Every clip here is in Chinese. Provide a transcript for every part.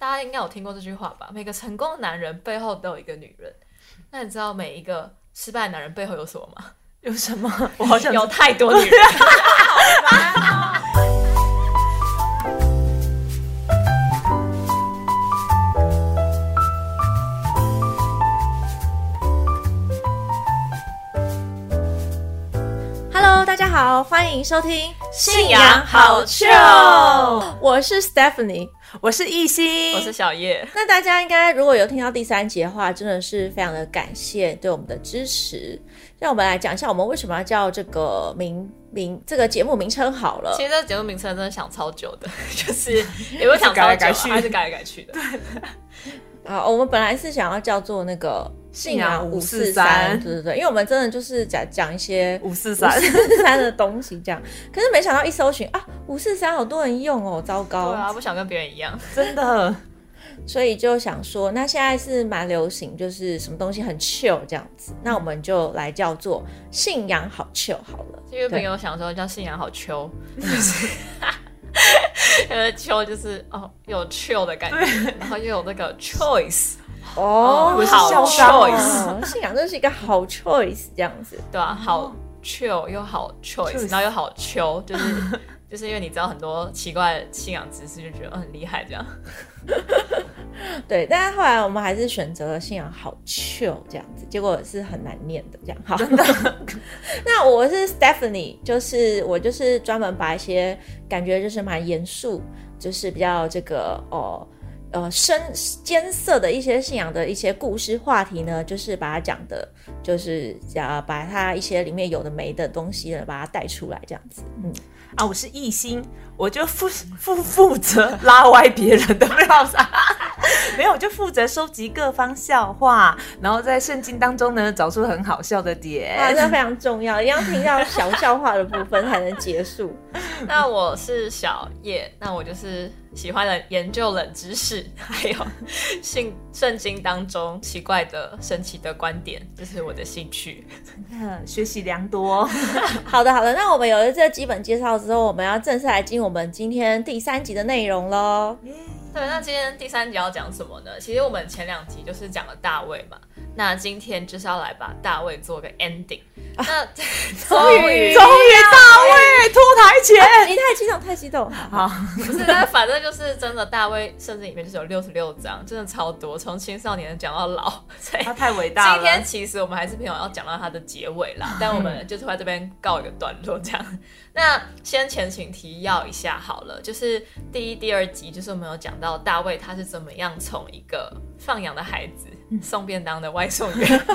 大家应该有听过这句话吧？每个成功的男人背后都有一个女人。那你知道每一个失败的男人背后有什么吗？有什么？我好想有太多女人。Hello，大家好，欢迎收听信仰好秀我是 Stephanie。我是艺兴，我是小叶。那大家应该如果有听到第三集的话，真的是非常的感谢对我们的支持。让我们来讲一下，我们为什么要叫这个名名这个节目名称好了。其实这个节目名称真的想超久的，就是 也会想改来改去还是改来改去的。对。啊，我们本来是想要叫做那个信仰五四三，对对对，因为我们真的就是讲讲一些五四三三的东西这样。可是没想到一搜寻啊，五四三好多人用哦，糟糕。对啊，不想跟别人一样，真的。所以就想说，那现在是蛮流行，就是什么东西很 chill 这样子，那我们就来叫做信仰好 chill 好了。因为朋友想说叫信仰好秋，因为秋就是哦有 chill 的感觉，然后又有那个 choice 哦，好 choice，信仰真是一个好 choice 这样子，对吧？好 chill 又好 choice，然后又好秋，就是就是因为你知道很多奇怪的信仰知识，就觉得很厉害这样。对，但是后来我们还是选择了信仰好 chill 这样子，结果是很难念的这样。好，那我是 Stephanie，就是我就是专门把一些感觉就是蛮严肃，就是比较这个哦呃深艰涩的一些信仰的一些故事话题呢，就是把它讲的，就是讲把它一些里面有的没的东西呢，把它带出来这样子。嗯，啊，我是艺兴。我就负负负责拉歪别人的料子，没有，就负责收集各方笑话，然后在圣经当中呢找出很好笑的点，啊，这非常重要，一定要听到小笑话的部分才能结束。那我是小叶，那我就是喜欢的研究冷知识，还有性圣经当中奇怪的神奇的观点，这是我的兴趣，嗯学习良多。好的，好的，那我们有了这基本介绍之后，我们要正式来进入。我们今天第三集的内容喽。对，那今天第三集要讲什么呢？其实我们前两集就是讲了大卫嘛，那今天就是要来把大卫做个 ending。那 终于，终于大卫脱台前，你太激动，太激动。好，不是，但反正就是真的，大卫甚至里面就是有六十六章，真的超多，从青少年讲到老，他太伟大了。今天其实我们还是朋友要讲到他的结尾啦，但我们就是在这边告一个段落这样。那先前请提要一下好了，就是第一、第二集就是我们有讲到大卫他是怎么样从一个放羊的孩子、送便当的外送员，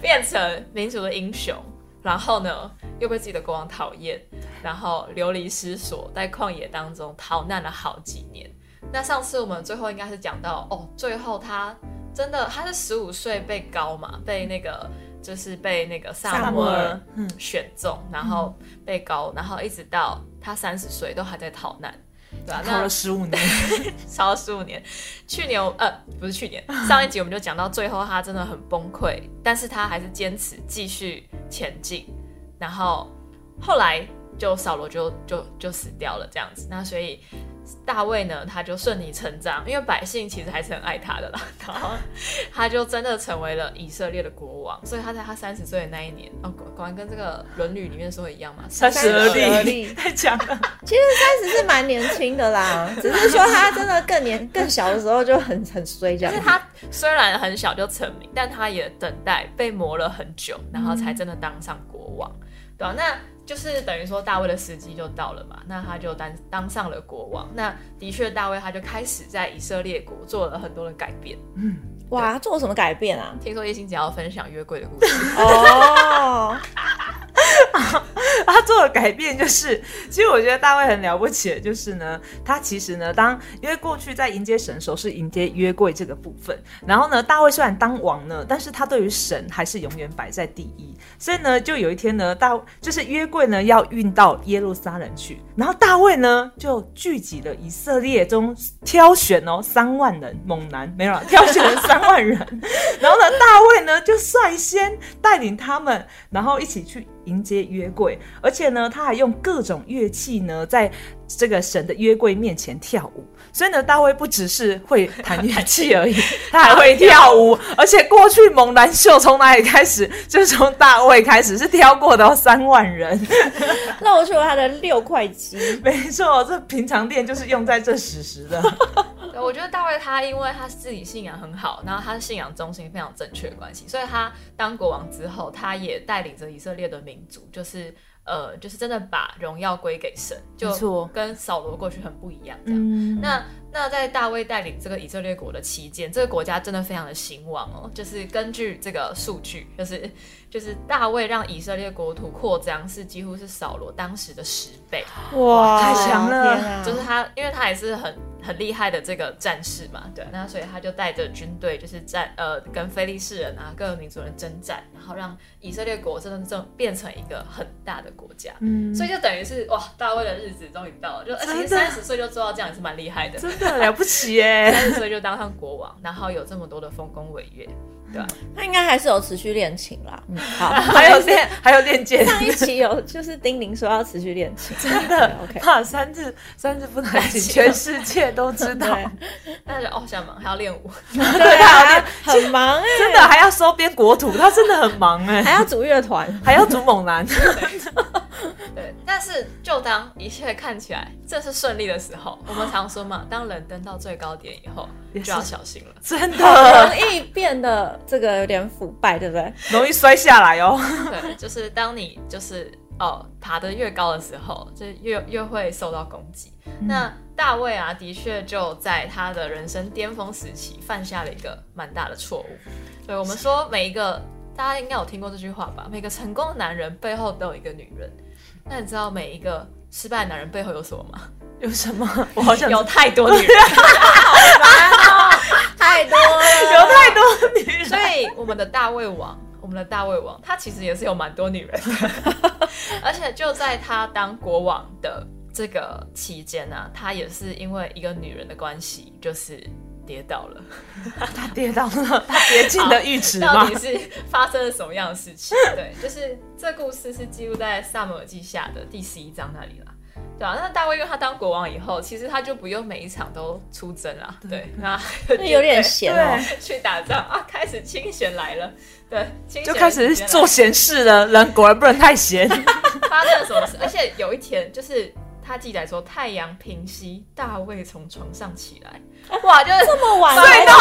变成民族的英雄，然后呢又被自己的国王讨厌，然后流离失所，在旷野当中逃难了好几年。那上次我们最后应该是讲到哦，最后他真的他是十五岁被高嘛，被那个。就是被那个萨摩尔选中，然后被高，然后一直到他三十岁都还在逃难，对吧？逃了十五年，超了十五年。去年呃不是去年，上一集我们就讲到最后他真的很崩溃，但是他还是坚持继续前进，然后后来就扫罗就就就死掉了这样子，那所以。大卫呢，他就顺理成章，因为百姓其实还是很爱他的啦。然后他就真的成为了以色列的国王。所以他在他三十岁的那一年，哦，果然跟这个《论语》里面说的一样嘛，三十而立，太强了。其实三十是蛮年轻的啦，只是说他真的更年更小的时候就很很衰这样。他虽然很小就成名，但他也等待被磨了很久，然后才真的当上国王，对吧？那。就是等于说大卫的时机就到了嘛，那他就当当上了国王。那的确，大卫他就开始在以色列国做了很多的改变。嗯，哇，做了什么改变啊？听说叶星姐要分享约柜的故事哦。他做的改变就是，其实我觉得大卫很了不起的，就是呢，他其实呢，当因为过去在迎接神的时候是迎接约柜这个部分，然后呢，大卫虽然当王呢，但是他对于神还是永远摆在第一，所以呢，就有一天呢，大就是约柜呢要运到耶路撒冷去，然后大卫呢就聚集了以色列中挑选哦三万人猛男，没有了，挑选了三万人，然后呢，大卫呢就是先带领他们，然后一起去。迎接约柜，而且呢，他还用各种乐器呢，在这个神的约柜面前跳舞。所以呢，大卫不只是会弹乐器而已，他还会跳舞。而且过去猛男秀从哪里开始？就是从大卫开始，是挑过的三万人，露出他的六块肌。没错，这平常练就是用在这史实的。我觉得大卫他因为他自己信仰很好，然后他的信仰中心非常正确的关系，所以他当国王之后，他也带领着以色列的民族，就是呃，就是真的把荣耀归给神，就跟扫罗过去很不一样。这样，那那在大卫带领这个以色列国的期间，这个国家真的非常的兴旺哦。就是根据这个数据，就是就是大卫让以色列国土扩张是几乎是扫罗当时的十倍，哇，太强了！就是他，因为他也是很。很厉害的这个战士嘛，对，那所以他就带着军队，就是战呃跟非利士人啊各个民族人征战，然后让以色列国真的正变成一个很大的国家，嗯，所以就等于是哇，大卫的日子终于到了，就而且三十岁就做到这样也是蛮厉害的，真的了不起耶，三十岁就当上国王，然后有这么多的丰功伟业。对吧，他应该还是有持续练琴啦。嗯，好，还有练，还有练剑。上一期有就是丁玲说要持续练琴，真的。OK，怕三字三字不弹琴，全世界都知道。那就哦，想忙还要练舞，对啊，很忙哎，真的还要收编国土，他真的很忙哎，还要组乐团，还要组猛男。对，但是就当一切看起来这是顺利的时候，我们常说嘛，当人登到最高点以后，就要小心了，真的容易变得这个有点腐败，对不对？容易摔下来哦。对，就是当你就是哦爬得越高的时候，就越越会受到攻击。那大卫啊，的确就在他的人生巅峰时期犯下了一个蛮大的错误。对，我们说每一个大家应该有听过这句话吧？每个成功的男人背后都有一个女人。那你知道每一个失败的男人背后有什么吗？有什么？我好想有太多女人，太多了，有太多女人。所以我们的大胃王，我们的大胃王，他其实也是有蛮多女人的。而且就在他当国王的这个期间呢，他也是因为一个女人的关系，就是。跌倒了，他跌倒了，他跌进了浴池到底是发生了什么样的事情？对，就是这故事是记录在《萨姆尔记下》的第十一章那里了，对啊，那大卫因为他当国王以后，其实他就不用每一场都出征了，对，那 有点闲哦，去打仗啊，开始清闲来了，对，清就开始做闲事了。人果然不能太闲。发生了什么事？而且有一天，就是他记载说，太阳平息，大卫从床上起来。哇，就是这么晚睡到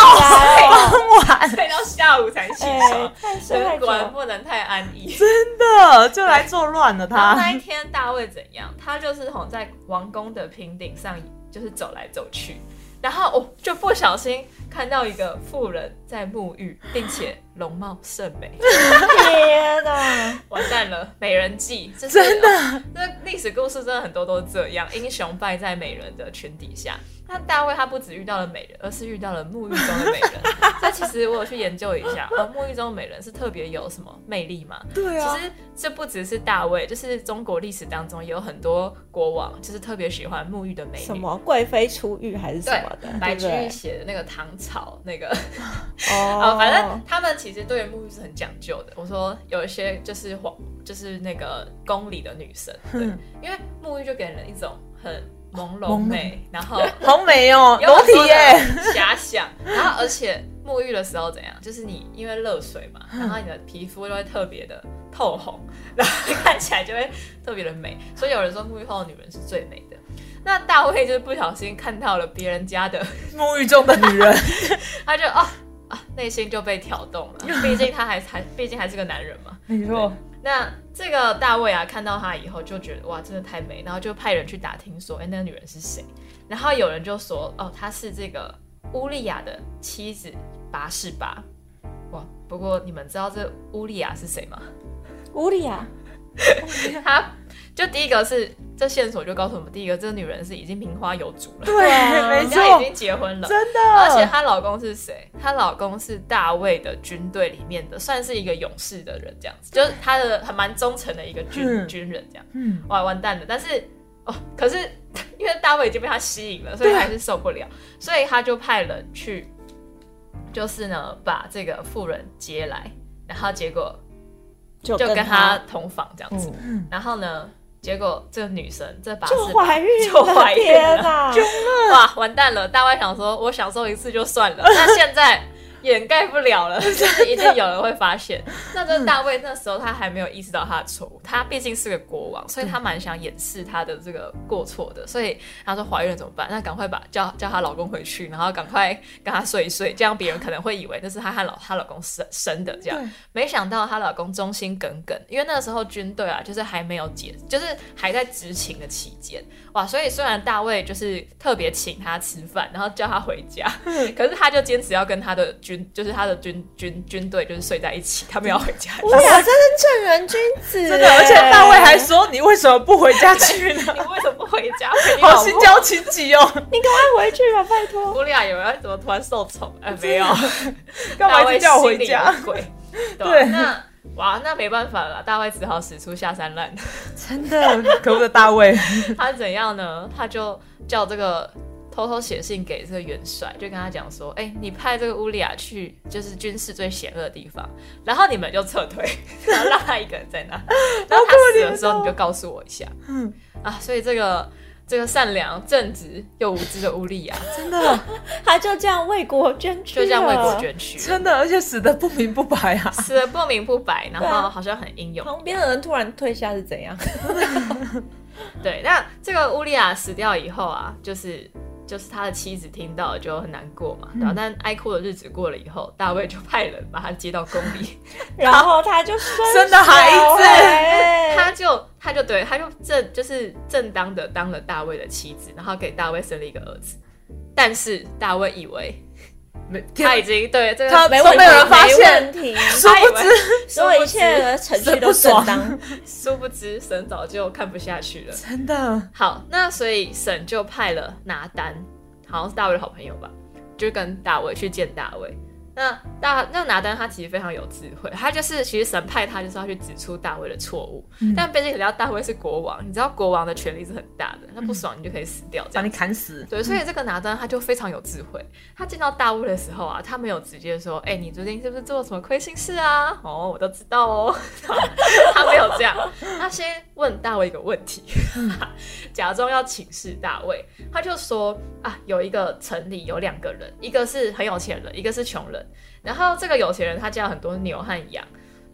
很晚，睡到下午才起床，太果然不能太安逸，真的就来作乱了。他那一天大卫怎样？他就是吼在王宫的平顶上，就是走来走去。然后我就不小心看到一个妇人在沐浴，并且容貌甚美。天哪，完蛋了！美人计，真的，这历史故事真的很多都是这样，英雄败在美人的裙底下。那大卫他不止遇到了美人，而是遇到了沐浴中的美人。这其实我有去研究一下，呃，沐浴中的美人是特别有什么魅力吗？对啊。其实这不只是大卫，就是中国历史当中也有很多国王，就是特别喜欢沐浴的美女。什么贵妃出浴还是什么的？白居易写的那个唐朝那个。哦。反正他们其实对于沐浴是很讲究的。我说有一些就是皇，就是那个宫里的女神，对，因为沐浴就给人一种很。朦胧美，然后 好美哦，裸体耶，遐想。然后而且沐浴的时候怎样？就是你因为热水嘛，然后你的皮肤就会特别的透红，然后看起来就会特别的美。所以有人说沐浴后的女人是最美的。那大卫就是不小心看到了别人家的沐浴中的女人，他就啊啊内心就被挑动了。毕竟他还还毕竟还是个男人嘛，没错。那这个大卫啊，看到他以后就觉得哇，真的太美，然后就派人去打听说，哎，那个女人是谁？然后有人就说，哦，她是这个乌利亚的妻子拔示巴。哇，不过你们知道这乌利亚是谁吗？乌利亚，他。就第一个是这线索就告诉我们，第一个这个女人是已经名花有主了，对，没错，已经结婚了，真的。而且她老公是谁？她老公是大卫的军队里面的，算是一个勇士的人，这样子，就是他的还蛮忠诚的一个军军人，这样。嗯，哇，完蛋了！但是哦，可是因为大卫已经被他吸引了，所以还是受不了，所以他就派人去，就是呢把这个妇人接来，然后结果。就就跟他他同房这样子。嗯然后呢，结果这个女生这把就怀孕了，就怀孕了！哇，完蛋了！大外想说，我享受一次就算了，那现在掩盖不了了，就是一定有人会发现。那这个大卫那时候他还没有意识到他的错误，他毕竟是个国王，所以他蛮想掩饰他的这个过错的。所以他说怀孕了怎么办？那赶快把叫叫她老公回去，然后赶快跟他睡一睡，这样别人可能会以为那是她和老她老公生生的这样。没想到她老公忠心耿耿，因为那个时候军队啊，就是还没有解，就是还在执勤的期间，哇！所以虽然大卫就是特别请他吃饭，然后叫他回家，可是他就坚持要跟他的军，就是他的军军军队就是睡在一起，他们要回家。我俩真是正人君子，真的，而且大卫还说：“你为什么不回家去呢 你为什么不回家？陪你？”好心焦情急哦，你赶快回去吧，拜托。乌利亚有人怎么突然受宠？哎，没有，干嘛一直叫我回家鬼？对那哇，那没办法了，大卫只好使出下三滥。真的，可恶的大卫，他怎样呢？他就叫这个偷偷写信给这个元帅，就跟他讲说：“哎、你派这个乌利亚去，就是军事最险恶的地方，然后你们就撤退，然后让他一个人在那。然后他死的时候，你就告诉我一下。”嗯啊，所以这个这个善良、正直又无知的乌利亚，真的，他就这样为国捐躯，就这样为国。捐躯，真的，而且死的不明不白啊！死的不明不白，然后好像很英勇。旁边的人突然退下是怎样？对，那这个乌利亚死掉以后啊，就是就是他的妻子听到就很难过嘛，对吧、但哀哭的日子过了以后，大卫就派人把他接到宫里，然后他就生生的孩子。他就他就对他就正就是正当的当了大卫的妻子，然后给大卫生了一个儿子，但是大卫以为没，他已经对这个他没没有人发现 殊不知，所有一切的程序都正当。殊不知神早就看不下去了。真的，好，那所以神就派了拿单，好像是大卫的好朋友吧，就跟大卫去见大卫。那大那拿丹他其实非常有智慧，他就是其实神派他就是要去指出大卫的错误，但毕竟人家大卫是国王，你知道国王的权力是很大的，那不爽你就可以死掉把你。砍死。对，所以这个拿丹他就非常有智慧。他见到大卫的时候啊，他没有直接说：“哎、你最近是不是做了什么亏心事啊？”哦，我都知道哦。他没有这样，他先问大卫一个问题，假装要请示大卫。他就说：“啊，有一个城里有两个人，一个是很有钱人，一个是穷人。然后这个有钱人他家很多牛和羊，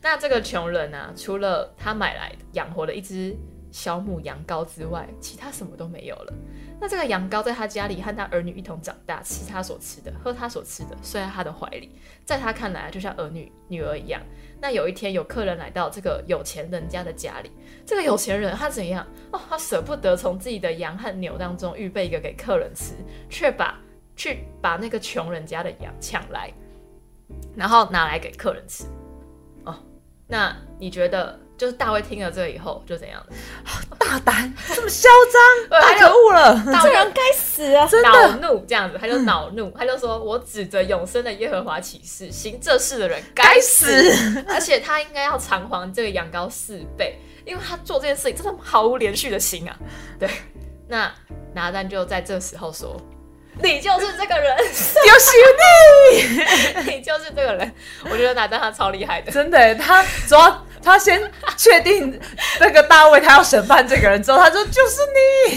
那这个穷人啊，除了他买来养活了一只小母羊羔之外，其他什么都没有了。那这个羊羔在他家里和他儿女一同长大，吃他所吃的，喝他所吃的，睡在他的怀里，在他看来就像儿女女儿一样。那有一天有客人来到这个有钱人家的家里，这个有钱人他怎样？哦，他舍不得从自己的羊和牛当中预备一个给客人吃，却把去把那个穷人家的羊抢来，然后拿来给客人吃。哦，那你觉得就是大卫听了这个以后就怎样？大胆，这么嚣张，太可恶了！这人该死啊！真恼，怒这样子，他就恼怒，他就说：“我指着永生的耶和华起誓，行这事的人该该死，死！而且他应该要偿还这个羊羔四倍，因为他做这件事情真的毫无连续的心啊。”对，那拿丹就在这时候说：“ 你就是这个人，有兄弟，你就是这个人。”我觉得拿丹他超厉害的，真的，他主要他先确定那个大卫他要审判这个人之后，他说就是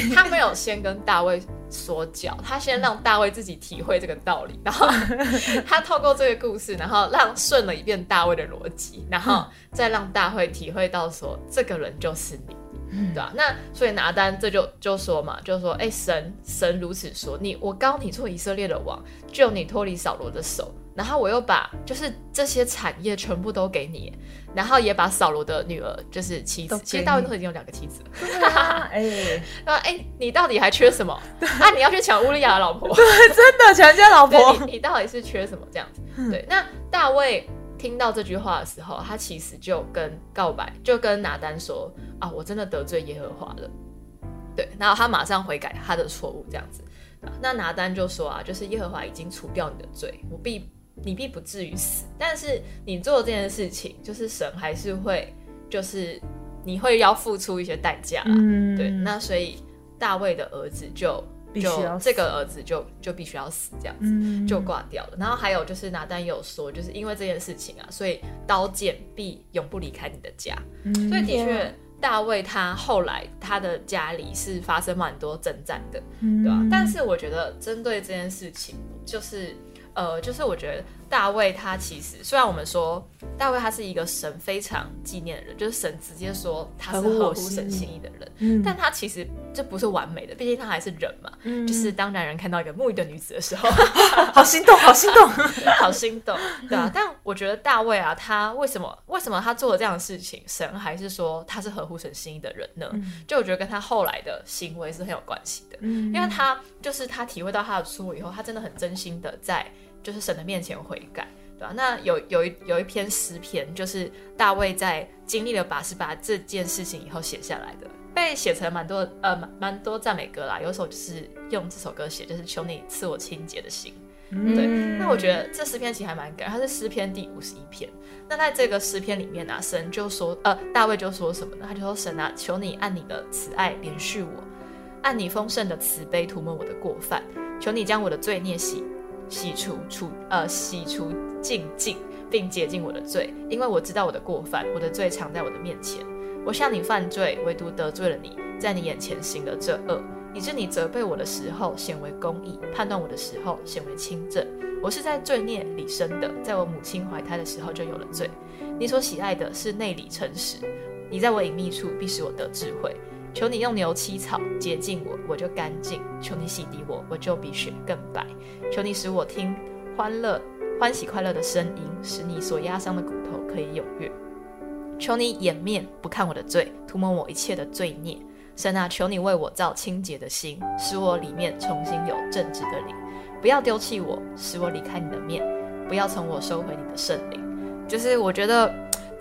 你，他没有先跟大卫说教，他先让大卫自己体会这个道理，然后 他透过这个故事，然后让顺了一遍大卫的逻辑，然后再让大卫体会到说这个人就是你。对吧、那所以拿单这就就说嘛，就说，哎、神神如此说，你我高你做以色列的王，救你脱离扫罗的手，然后我又把就是这些产业全部都给你，然后也把扫罗的女儿就是妻子，其实大卫都已经有两个妻子了。哎，那，哎、你到底还缺什么？啊，你要去抢乌利亚的老婆？真的抢人家老婆，你，你到底是缺什么？这样子。对，那大卫听到这句话的时候，他其实就跟告白，就跟拿丹说啊，我真的得罪耶和华了。对，然后他马上悔改他的错误，这样子。那拿丹就说啊，就是耶和华已经除掉你的罪，我必你必不至于死，但是你做这件事情，就是神还是会，就是你会要付出一些代价啦。嗯对，那所以大卫的儿子就就必须要这个儿子就就必须要死这样子。嗯就挂掉了。然后还有就是拿丹也有说，就是因为这件事情啊，所以刀剑必永不离开你的家。嗯所以的确，大卫他后来他的家里是发生蛮多征战的，嗯。对吧、但是我觉得针对这件事情，就是呃，就是我觉得大卫他其实虽然我们说大卫他是一个神非常纪念的人，就是神直接说他是合乎神心意的人，嗯但他其实这不是完美的，毕竟他还是人嘛。嗯就是当男人看到一个沐浴的女子的时候，好心动，好心动。好心动，对啊。但我觉得大卫啊，他为什么为什么他做了这样的事情，神还是说他是合乎神心意的人呢？就我觉得跟他后来的行为是很有关系的，嗯因为他就是他体会到他的错误以后，他真的很真心的在就是神的面前悔改。对吧、那有有一有一篇诗篇，就是大卫在经历了八十八这件事情以后写下来的，被写成蛮多呃蛮蛮多赞美歌啦。有一首就是用这首歌写，就是求你赐我清洁的心。对，嗯那我觉得这诗篇其实还蛮感人，它是诗篇第五十一篇。那在这个诗篇里面啊，神就说，呃，大卫就说什么呢？他就说：“神啊，求你按你的慈爱连续我，按你丰盛的慈悲涂抹我的过犯，求你将我的罪孽洗洗除除呃洗除净净，并洁净我的罪，因为我知道我的过犯，我的罪藏在我的面前。我向你犯罪，唯独得罪了你，在你眼前行了这恶。”以致你责备我的时候显为公义，判断我的时候显为清正。我是在罪孽里生的，在我母亲怀胎的时候就有了罪。你所喜爱的是内里诚实，你在我隐秘处必使我得智慧。求你用牛膝草洁净我，我就干净；求你洗涤我，我就比雪更白。求你使我听欢乐、欢喜快乐的声音，使你所压伤的骨头可以踊跃。求你掩面不看我的罪，涂抹我一切的罪孽。神啊，求你为我造清洁的心，使我里面重新有正直的灵。不要丢弃我，使我离开你的面；不要从我收回你的圣灵。就是我觉得，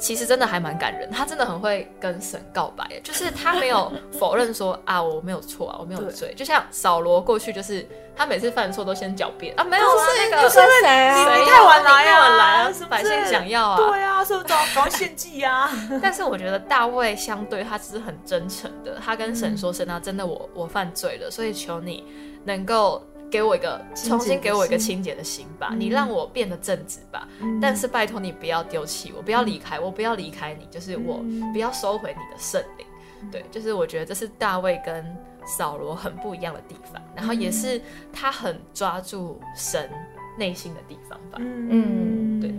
其实真的还蛮感人。他真的很会跟神告白，就是他没有否认说啊我没有错啊，我没有罪。就像扫罗过去就是他每次犯错都先狡辩啊，没有啊，那个是谁啊？谁你太晚来你太晚来啊，啊是百姓想要啊对啊，是不是找赶快献祭啊？但是我觉得大卫相对他只是很真诚的，他跟神说：“神啊，真的我我犯罪了，所以求你能够给我一个重新给我一个清洁的心吧，嗯。你让我变得正直吧。但是拜托你不要丢弃我，不要离开我，不要离开你，就是我嗯。不要收回你的圣灵。对，就是我觉得这是大卫跟扫罗很不一样的地方，然后也是他很抓住神内心的地方吧。嗯。对。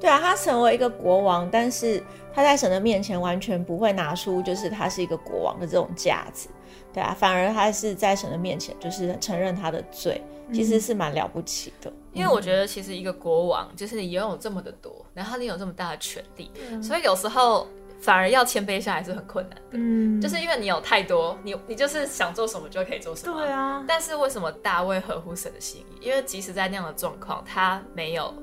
对啊，他成为一个国王，但是他在神的面前完全不会拿出就是他是一个国王的这种架子，对啊，反而他是在神的面前就是承认他的罪，其实是蛮了不起的。因为我觉得其实一个国王就是你拥有这么的多，然后你有这么大的权利，所以有时候反而要谦卑下来是很困难的，嗯，就是因为你有太多，你你就是想做什么就可以做什么。对。啊，但是为什么大卫合乎神的心意？因为即使在那样的状况，他没有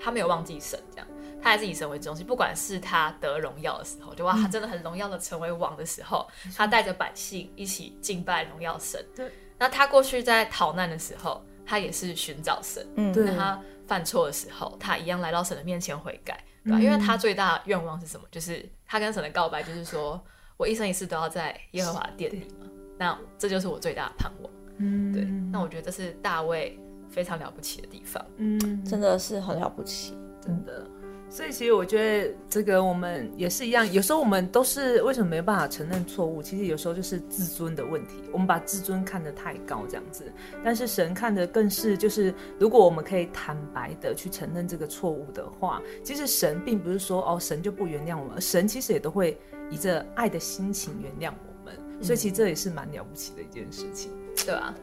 他没有忘记神，这样他还是以神为中心。不管是他得荣耀的时候，就哇，他真的很荣耀的成为王的时候，他带着百姓一起敬拜荣耀神。对。那他过去在逃难的时候，他也是寻找神。嗯，对那他犯错的时候，他一样来到神的面前悔改，对吧、嗯因为他最大的愿望是什么？就是他跟神的告白，就是说我一生一世都要在耶和华的殿里嘛。那这就是我最大的盼望。嗯对，那我觉得这是大卫非常了不起的地方。嗯真的是很了不起。真的。所以其实我觉得这个我们也是一样，有时候我们都是为什么没办法承认错误？其实有时候就是自尊的问题，我们把自尊看得太高这样子。但是神看的更是就是，如果我们可以坦白的去承认这个错误的话，其实神并不是说哦神就不原谅我们，神其实也都会以着爱的心情原谅我们。所以其实这也是蛮了不起的一件事情。对吧、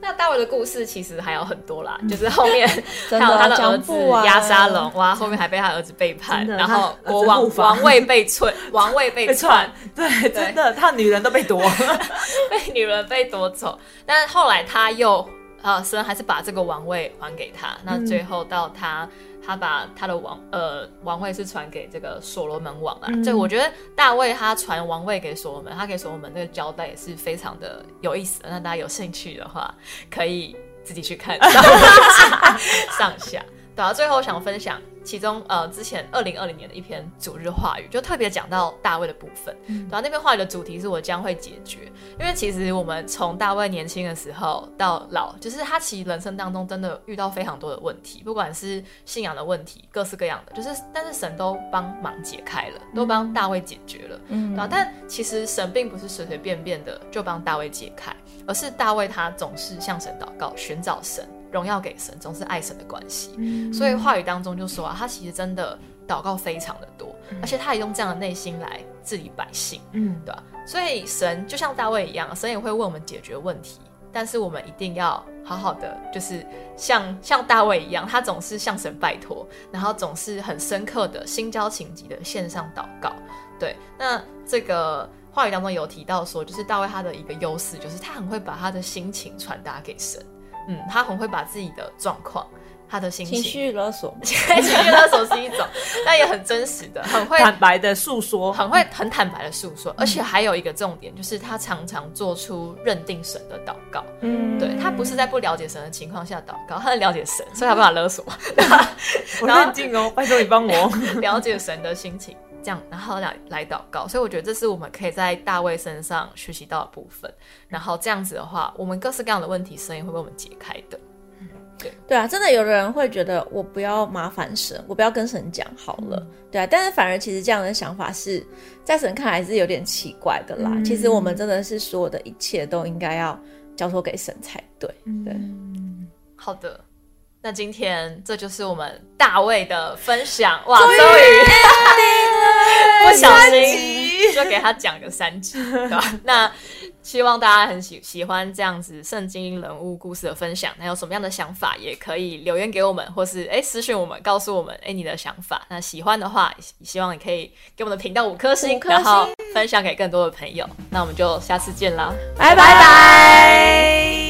那大卫的故事其实还有很多啦，就是后面 真还有他的儿子不完。押沙龙，哇，后面还被他儿子背叛，然后国王王位被篡，王位被 篡，对，真的，他女人都被夺。被女人被夺走，但是后来他又呃，神还是把这个王位还给他。那最后到他，他把他的王呃王位是传给这个所罗门王啊。嗯对，我觉得大卫他传王位给所罗门，他给所罗门这个交代也是非常的有意思的。那大家有兴趣的话，可以自己去看 上下。对啊，最后想分享其中呃之前二零二零年的一篇主日话语，就特别讲到大卫的部分。然后，那篇话语的主题是我将会解决，因为其实我们从大卫年轻的时候到老，就是他其实人生当中真的遇到非常多的问题，不管是信仰的问题，各式各样的，就是但是神都帮忙解开了，都帮大卫解决了。嗯，对啊，但其实神并不是随随便便的就帮大卫解开，而是大卫他总是向神祷告，寻找神。荣耀给神，总是爱神的关系，所以话语当中就说啊，他其实真的祷告非常的多，而且他也用这样的内心来治理百姓，嗯，对吧？所以神就像大卫一样，神也会为我们解决问题，但是我们一定要好好的，就是像像大卫一样，他总是向神拜托，然后总是很深刻的心交情急的线上祷告。对，那这个话语当中有提到说，就是大卫他的一个优势，就是他很会把他的心情传达给神。嗯，他很会把自己的状况、他的心情、情绪勒索，情绪勒索是一种，但也很真实的，很会 坦白的诉说，很会很坦白的诉说，而且还有一个重点，就是他常常做出认定神的祷告。嗯，对他不是在不了解神的情况下祷告，他在了解神，所以他不法勒索。我认定哦，拜托你帮我了解神的心情。这样，然后来来祷告，所以我觉得这是我们可以在大卫身上学习到的部分。然后这样子的话，我们各式各样的问题，神也会为我们解开的。对对啊，真的有的人会觉得我不要麻烦神，我不要跟神讲好了。对啊，但是反而其实这样的想法是在神看来是有点奇怪的啦。其实我们真的是所有的一切都应该要交托给神才对。对，好的。那今天这就是我们大卫的分享哇，终于不小心就给他讲个三集，对吧？那希望大家很喜喜欢这样子圣经人物故事的分享。那有什么样的想法，也可以留言给我们，或是哎私信我们，告诉我们哎你的想法。那喜欢的话，希望你可以给我们的频道五颗星，然后分享给更多的朋友。那我们就下次见啦，拜拜拜。